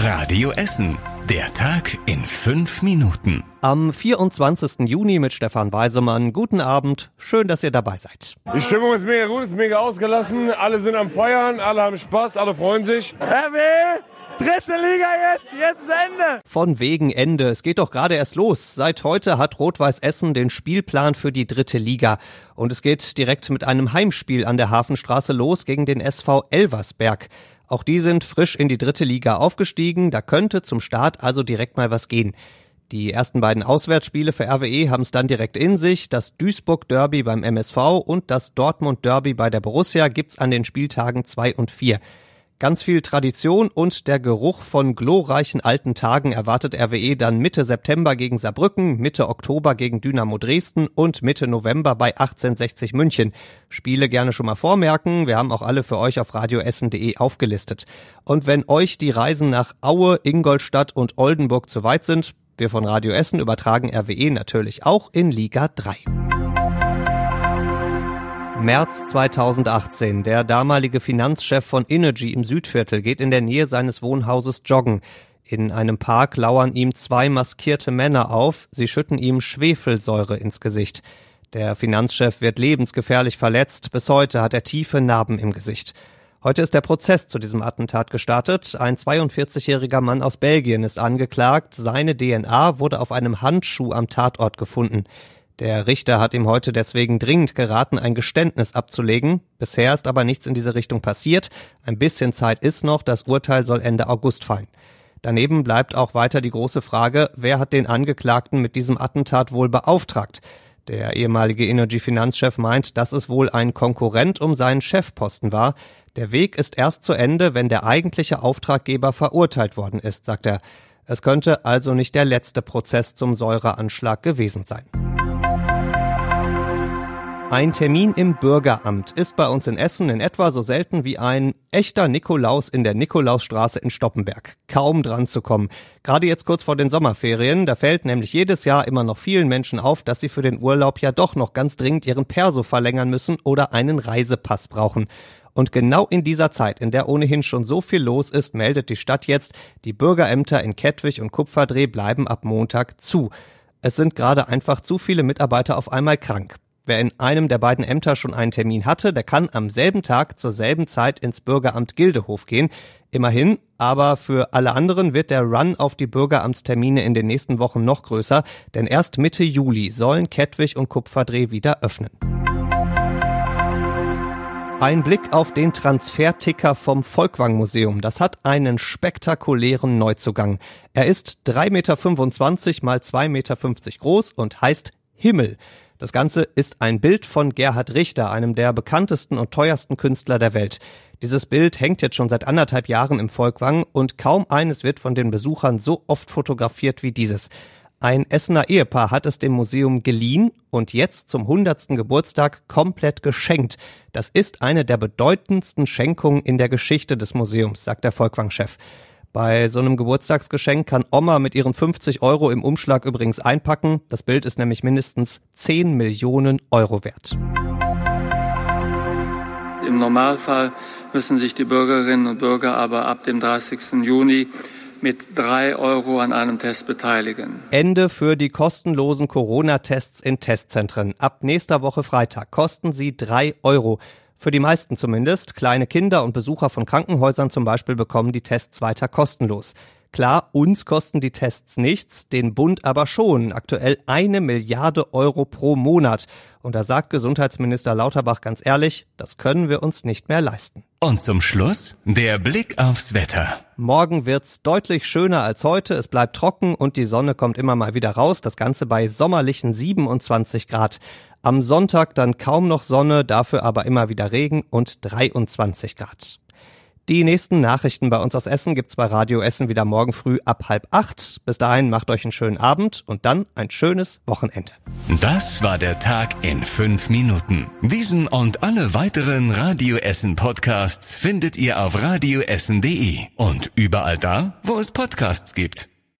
Radio Essen. Der Tag in fünf Minuten. Am 24. Juni mit Stefan Weisemann. Guten Abend. Schön, dass ihr dabei seid. Die Stimmung ist mega gut, ist mega ausgelassen. Alle sind am Feiern, alle haben Spaß, alle freuen sich. RW, dritte Liga jetzt, jetzt ist Ende. Von wegen Ende. Es geht doch gerade erst los. Seit heute hat Rot-Weiß Essen den Spielplan für die dritte Liga. Und es geht direkt mit einem Heimspiel an der Hafenstraße los gegen den SV Elversberg. Auch die sind frisch in die dritte Liga aufgestiegen. Da könnte zum Start also direkt mal was gehen. Die ersten beiden Auswärtsspiele für RWE haben es dann direkt in sich. Das Duisburg-Derby beim MSV und das Dortmund-Derby bei der Borussia gibt's an den Spieltagen zwei und vier. Ganz viel Tradition und der Geruch von glorreichen alten Tagen erwartet RWE dann Mitte September gegen Saarbrücken, Mitte Oktober gegen Dynamo Dresden und Mitte November bei 1860 München. Spiele gerne schon mal vormerken, wir haben auch alle für euch auf radioessen.de aufgelistet. Und wenn euch die Reisen nach Aue, Ingolstadt und Oldenburg zu weit sind, wir von Radio Essen übertragen RWE natürlich auch in Liga 3. März 2018. Der damalige Finanzchef von Energy im Südviertel geht in der Nähe seines Wohnhauses joggen. In einem Park lauern ihm zwei maskierte Männer auf. Sie schütten ihm Schwefelsäure ins Gesicht. Der Finanzchef wird lebensgefährlich verletzt. Bis heute hat er tiefe Narben im Gesicht. Heute ist der Prozess zu diesem Attentat gestartet. Ein 42-jähriger Mann aus Belgien ist angeklagt. Seine DNA wurde auf einem Handschuh am Tatort gefunden. Der Richter hat ihm heute deswegen dringend geraten, ein Geständnis abzulegen. Bisher ist aber nichts in diese Richtung passiert. Ein bisschen Zeit ist noch, das Urteil soll Ende August fallen. Daneben bleibt auch weiter die große Frage, wer hat den Angeklagten mit diesem Attentat wohl beauftragt? Der ehemalige Energy-Finanzchef meint, dass es wohl ein Konkurrent um seinen Chefposten war. Der Weg ist erst zu Ende, wenn der eigentliche Auftraggeber verurteilt worden ist, sagt er. Es könnte also nicht der letzte Prozess zum Säureanschlag gewesen sein. Ein Termin im Bürgeramt ist bei uns in Essen in etwa so selten wie ein echter Nikolaus in der Nikolausstraße in Stoppenberg. Kaum dran zu kommen. Gerade jetzt kurz vor den Sommerferien, da fällt nämlich jedes Jahr immer noch vielen Menschen auf, dass sie für den Urlaub ja doch noch ganz dringend ihren Perso verlängern müssen oder einen Reisepass brauchen. Und genau in dieser Zeit, in der ohnehin schon so viel los ist, meldet die Stadt jetzt, die Bürgerämter in Kettwig und Kupferdreh bleiben ab Montag zu. Es sind gerade einfach zu viele Mitarbeiter auf einmal krank. Wer in einem der beiden Ämter schon einen Termin hatte, der kann am selben Tag zur selben Zeit ins Bürgeramt Gildehof gehen. Immerhin, aber für alle anderen wird der Run auf die Bürgeramtstermine in den nächsten Wochen noch größer, denn erst Mitte Juli sollen Kettwig und Kupferdreh wieder öffnen. Ein Blick auf den Transferticker vom Volkwang Museum. Das hat einen spektakulären Neuzugang. Er ist 3,25 Meter mal 2,50 Meter groß und heißt Himmel. Das Ganze ist ein Bild von Gerhard Richter, einem der bekanntesten und teuersten Künstler der Welt. Dieses Bild hängt jetzt schon seit anderthalb Jahren im Volkwang und kaum eines wird von den Besuchern so oft fotografiert wie dieses. Ein Essener Ehepaar hat es dem Museum geliehen und jetzt zum hundertsten Geburtstag komplett geschenkt. Das ist eine der bedeutendsten Schenkungen in der Geschichte des Museums, sagt der Volkwang-Chef. Bei so einem Geburtstagsgeschenk kann Oma mit ihren 50 Euro im Umschlag übrigens einpacken. Das Bild ist nämlich mindestens 10 Millionen Euro wert. Im Normalfall müssen sich die Bürgerinnen und Bürger aber ab dem 30. Juni mit drei Euro an einem Test beteiligen. Ende für die kostenlosen Corona-Tests in Testzentren. Ab nächster Woche Freitag kosten sie drei Euro. Für die meisten zumindest. Kleine Kinder und Besucher von Krankenhäusern zum Beispiel bekommen die Tests weiter kostenlos. Klar, uns kosten die Tests nichts, den Bund aber schon. Aktuell eine Milliarde Euro pro Monat. Und da sagt Gesundheitsminister Lauterbach ganz ehrlich, das können wir uns nicht mehr leisten. Und zum Schluss der Blick aufs Wetter. Morgen wird's deutlich schöner als heute. Es bleibt trocken und die Sonne kommt immer mal wieder raus. Das Ganze bei sommerlichen 27 Grad. Am Sonntag dann kaum noch Sonne, dafür aber immer wieder Regen und 23 Grad. Die nächsten Nachrichten bei uns aus Essen gibt's bei Radio Essen wieder morgen früh ab halb acht. Bis dahin macht euch einen schönen Abend und dann ein schönes Wochenende. Das war der Tag in fünf Minuten. Diesen und alle weiteren Radio Essen Podcasts findet ihr auf radioessen.de und überall da, wo es Podcasts gibt.